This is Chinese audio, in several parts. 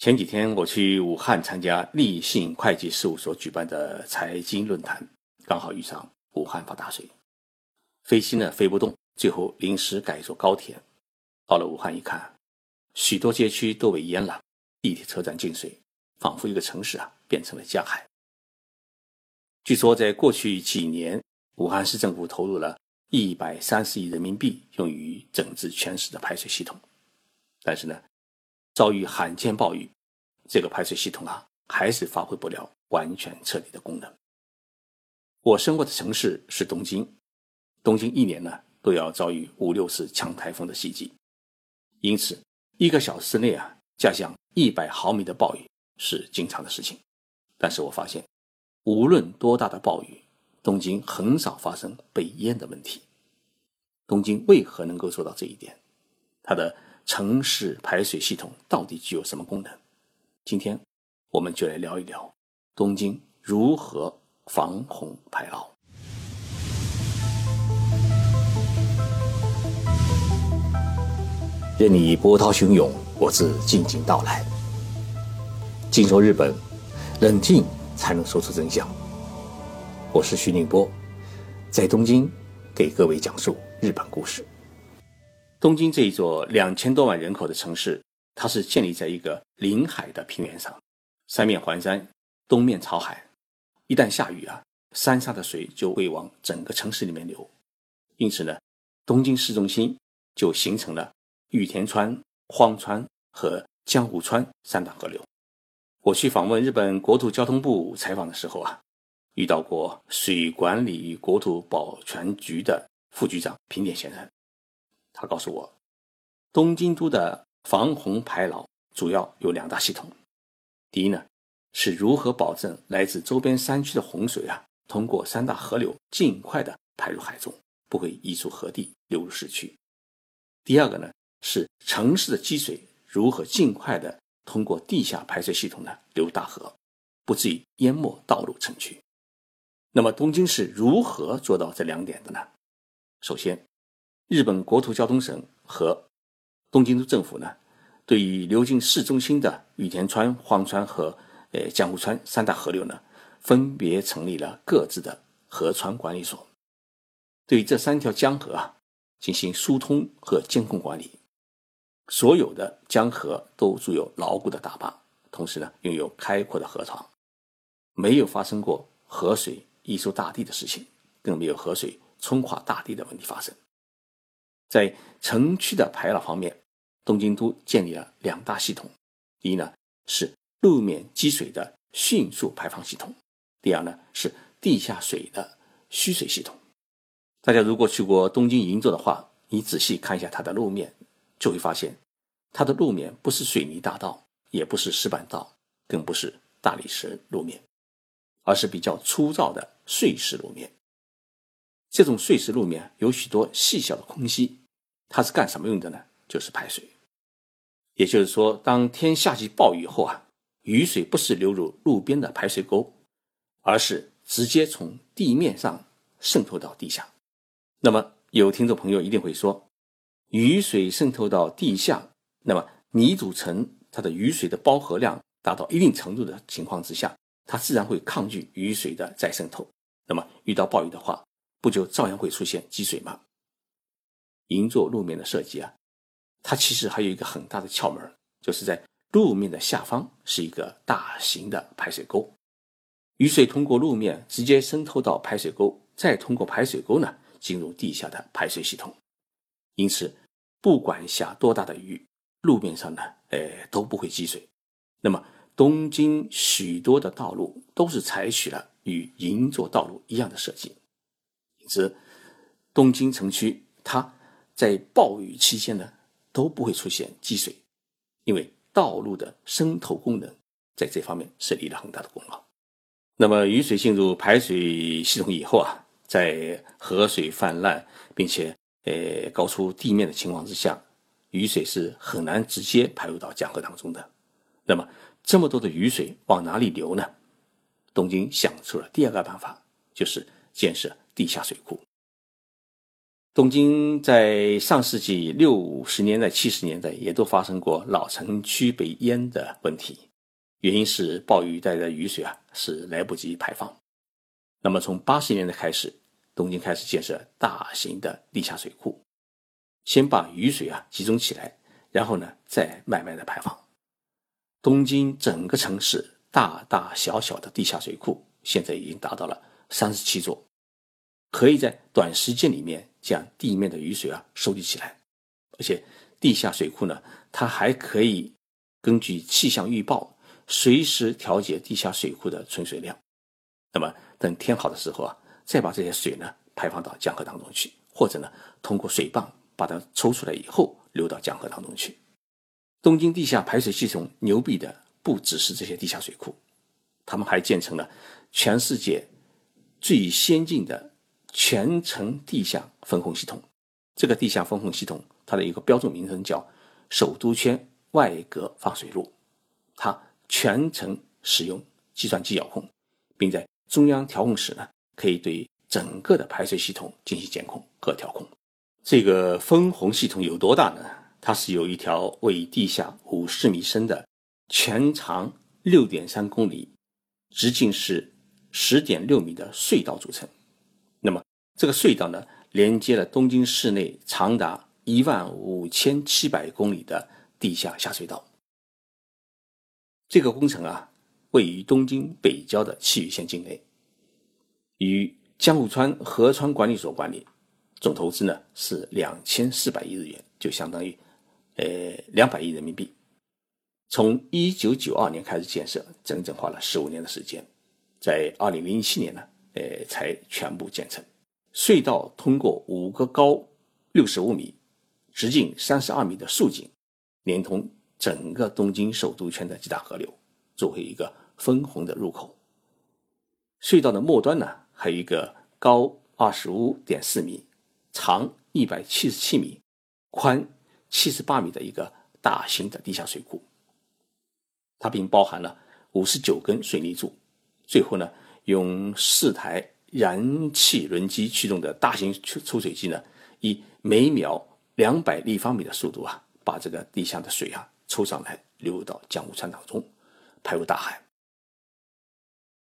前几天我去武汉参加立信会计事务所举办的财经论坛，刚好遇上武汉发大水，飞机呢飞不动，最后临时改坐高铁。到了武汉一看，许多街区都被淹了，地铁车站进水，仿佛一个城市啊变成了江海。据说在过去几年，武汉市政府投入了一百三十亿人民币用于整治全市的排水系统，但是呢。遭遇罕见暴雨，这个排水系统啊，还是发挥不了完全彻底的功能。我生活的城市是东京，东京一年呢都要遭遇五六次强台风的袭击，因此一个小时内啊下一百毫米的暴雨是经常的事情。但是我发现，无论多大的暴雨，东京很少发生被淹的问题。东京为何能够做到这一点？它的。城市排水系统到底具有什么功能？今天我们就来聊一聊东京如何防洪排涝。任你波涛汹涌，我自静静到来。静说日本，冷静才能说出真相。我是徐宁波，在东京给各位讲述日本故事。东京这一座两千多万人口的城市，它是建立在一个临海的平原上，三面环山，东面朝海。一旦下雨啊，山上的水就会往整个城市里面流。因此呢，东京市中心就形成了羽田川、荒川和江户川三大河流。我去访问日本国土交通部采访的时候啊，遇到过水管理与国土保全局的副局长平田先生。他告诉我，东京都的防洪排涝主要有两大系统。第一呢，是如何保证来自周边山区的洪水啊，通过三大河流尽快的排入海中，不会溢出河地流入市区。第二个呢，是城市的积水如何尽快的通过地下排水系统呢流入大河，不至于淹没道路城区。那么东京是如何做到这两点的呢？首先。日本国土交通省和东京都政府呢，对于流进市中心的羽田川、荒川和呃江户川三大河流呢，分别成立了各自的河川管理所，对这三条江河啊进行疏通和监控管理。所有的江河都筑有牢固的大坝，同时呢拥有开阔的河床，没有发生过河水溢出大地的事情，更没有河水冲垮大地的问题发生。在城区的排涝方面，东京都建立了两大系统：第一呢是路面积水的迅速排放系统；第二呢是地下水的蓄水系统。大家如果去过东京银座的话，你仔细看一下它的路面，就会发现它的路面不是水泥大道，也不是石板道，更不是大理石路面，而是比较粗糙的碎石路面。这种碎石路面有许多细小的空隙。它是干什么用的呢？就是排水。也就是说，当天下起暴雨后啊，雨水不是流入路边的排水沟，而是直接从地面上渗透到地下。那么，有听众朋友一定会说，雨水渗透到地下，那么泥土层它的雨水的包合量达到一定程度的情况之下，它自然会抗拒雨水的再渗透。那么，遇到暴雨的话，不就照样会出现积水吗？银座路面的设计啊，它其实还有一个很大的窍门，就是在路面的下方是一个大型的排水沟，雨水通过路面直接渗透到排水沟，再通过排水沟呢进入地下的排水系统。因此，不管下多大的雨，路面上呢，呃都不会积水。那么，东京许多的道路都是采取了与银座道路一样的设计，因此，东京城区它。在暴雨期间呢，都不会出现积水，因为道路的渗透功能在这方面是立了很大的功劳。那么雨水进入排水系统以后啊，在河水泛滥并且呃高出地面的情况之下，雨水是很难直接排入到江河当中的。那么这么多的雨水往哪里流呢？东京想出了第二个办法，就是建设地下水库。东京在上世纪六十年代、七十年代也都发生过老城区被淹的问题，原因是暴雨带来的雨水啊是来不及排放。那么从八十年代开始，东京开始建设大型的地下水库，先把雨水啊集中起来，然后呢再慢慢的排放。东京整个城市大大小小的地下水库现在已经达到了三十七座，可以在短时间里面将地面的雨水啊收集起来，而且地下水库呢，它还可以根据气象预报随时调节地下水库的存水量。那么等天好的时候啊，再把这些水呢排放到江河当中去，或者呢通过水泵把它抽出来以后流到江河当中去。东京地下排水系统牛逼的不只是这些地下水库，他们还建成了全世界最先进的全程地下分洪系统。这个地下分洪系统，它的一个标准名称叫首都圈外隔放水路，它全程使用计算机遥控，并在中央调控室呢，可以对整个的排水系统进行监控和调控。这个分洪系统有多大呢？它是由一条位于地下五十米深的、全长六点三公里、直径是十点六米的隧道组成。那么，这个隧道呢，连接了东京市内长达一万五千七百公里的地下下水道。这个工程啊，位于东京北郊的埼玉县境内，与江户川河川管理所管理，总投资呢是两千四百亿日元，就相当于。呃，两百亿人民币，从一九九二年开始建设，整整花了十五年的时间，在二零零七年呢，呃，才全部建成。隧道通过五个高六十五米、直径三十二米的竖井，连通整个东京首都圈的几大河流，作为一个分洪的入口。隧道的末端呢，还有一个高二十五点四米、长一百七十七米、宽。七十八米的一个大型的地下水库，它并包含了五十九根水泥柱。最后呢，用四台燃气轮机驱动的大型抽抽水机呢，以每秒两百立方米的速度啊，把这个地下的水啊抽上来，流入到江户川当中，排入大海。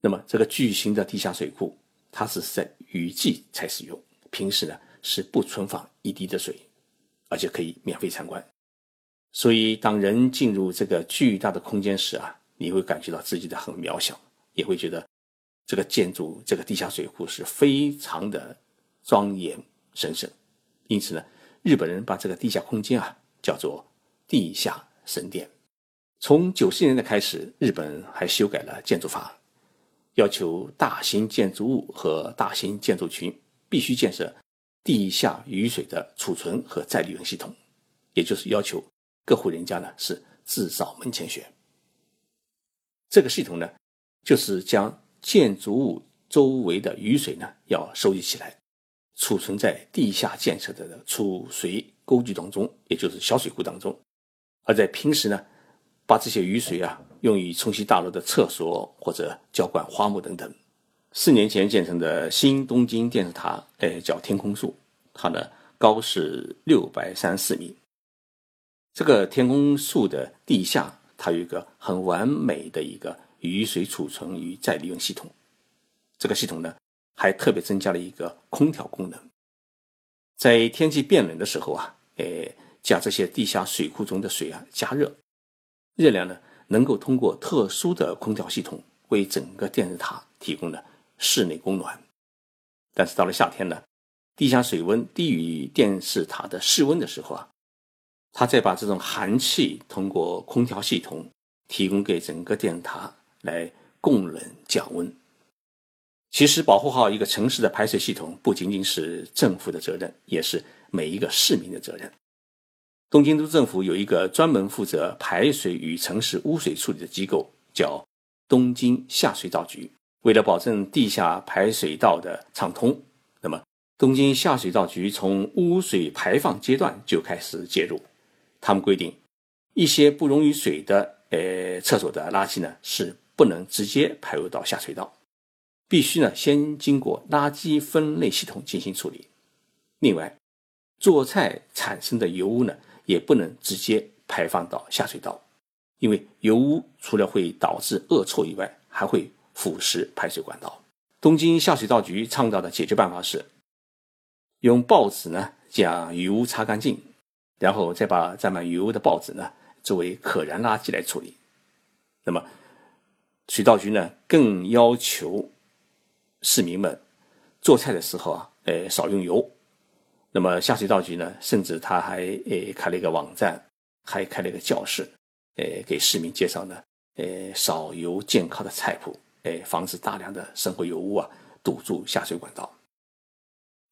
那么这个巨型的地下水库，它是在雨季才使用，平时呢是不存放一滴的水。而且可以免费参观，所以当人进入这个巨大的空间时啊，你会感觉到自己的很渺小，也会觉得这个建筑、这个地下水库是非常的庄严神圣。因此呢，日本人把这个地下空间啊叫做地下神殿。从九十年代开始，日本还修改了建筑法，要求大型建筑物和大型建筑群必须建设。地下雨水的储存和再利用系统，也就是要求各户人家呢是自扫门前雪。这个系统呢，就是将建筑物周围的雨水呢要收集起来，储存在地下建设的储水沟渠当中，也就是小水库当中。而在平时呢，把这些雨水啊用于冲洗大楼的厕所或者浇灌花木等等。四年前建成的新东京电视塔，哎，叫天空树，它呢高是六百三十四米。这个天空树的地下，它有一个很完美的一个雨水储存与再利用系统。这个系统呢，还特别增加了一个空调功能，在天气变冷的时候啊，哎，将这些地下水库中的水啊加热，热量呢能够通过特殊的空调系统为整个电视塔提供了。室内供暖，但是到了夏天呢，地下水温低于电视塔的室温的时候啊，它再把这种寒气通过空调系统提供给整个电视塔来供冷降温。其实，保护好一个城市的排水系统不仅仅是政府的责任，也是每一个市民的责任。东京都政府有一个专门负责排水与城市污水处理的机构，叫东京下水道局。为了保证地下排水道的畅通，那么东京下水道局从污水排放阶段就开始介入。他们规定，一些不溶于水的呃厕所的垃圾呢是不能直接排入到下水道，必须呢先经过垃圾分类系统进行处理。另外，做菜产生的油污呢，也不能直接排放到下水道，因为油污除了会导致恶臭以外，还会腐蚀排水管道。东京下水道局倡导的解决办法是，用报纸呢将油污擦干净，然后再把沾满油污的报纸呢作为可燃垃圾来处理。那么，水道局呢更要求市民们做菜的时候啊，呃少用油。那么下水道局呢，甚至他还诶开了一个网站，还开了一个教室，诶给市民介绍呢，诶少油健康的菜谱，诶防止大量的生活油污啊堵住下水管道。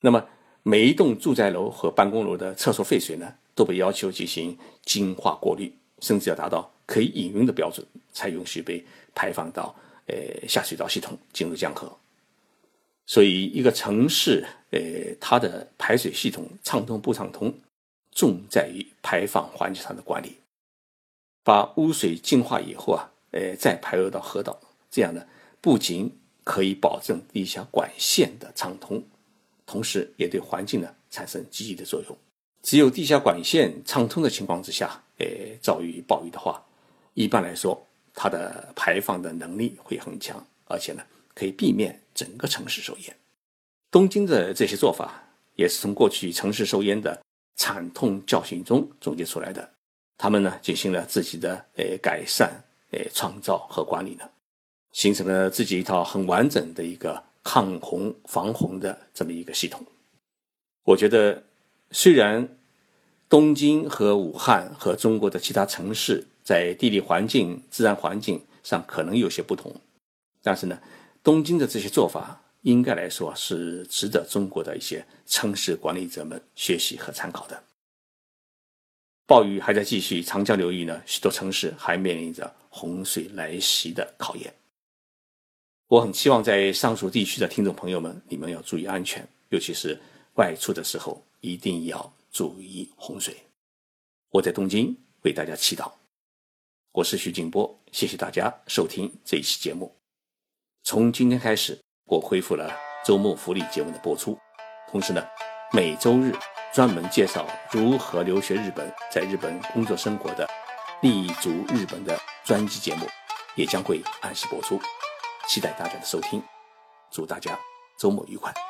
那么每一栋住宅楼和办公楼的厕所废水呢，都被要求进行净化过滤，甚至要达到可以饮用的标准，才允许被排放到呃下水道系统进入江河。所以，一个城市，呃，它的排水系统畅通不畅通，重在于排放环节上的管理。把污水净化以后啊，呃，再排入到河道，这样呢，不仅可以保证地下管线的畅通，同时也对环境呢产生积极的作用。只有地下管线畅通的情况之下，呃，遭遇暴雨的话，一般来说，它的排放的能力会很强，而且呢。可以避免整个城市受淹。东京的这些做法也是从过去城市受淹的惨痛教训中总结出来的。他们呢进行了自己的呃改善、呃创造和管理呢，形成了自己一套很完整的一个抗洪防洪的这么一个系统。我觉得，虽然东京和武汉和中国的其他城市在地理环境、自然环境上可能有些不同，但是呢。东京的这些做法，应该来说是值得中国的一些城市管理者们学习和参考的。暴雨还在继续，长江流域呢，许多城市还面临着洪水来袭的考验。我很希望在上述地区的听众朋友们，你们要注意安全，尤其是外出的时候一定要注意洪水。我在东京为大家祈祷。我是徐静波，谢谢大家收听这一期节目。从今天开始，我恢复了周末福利节目的播出，同时呢，每周日专门介绍如何留学日本、在日本工作生活的立足日本的专辑节目也将会按时播出，期待大家的收听，祝大家周末愉快。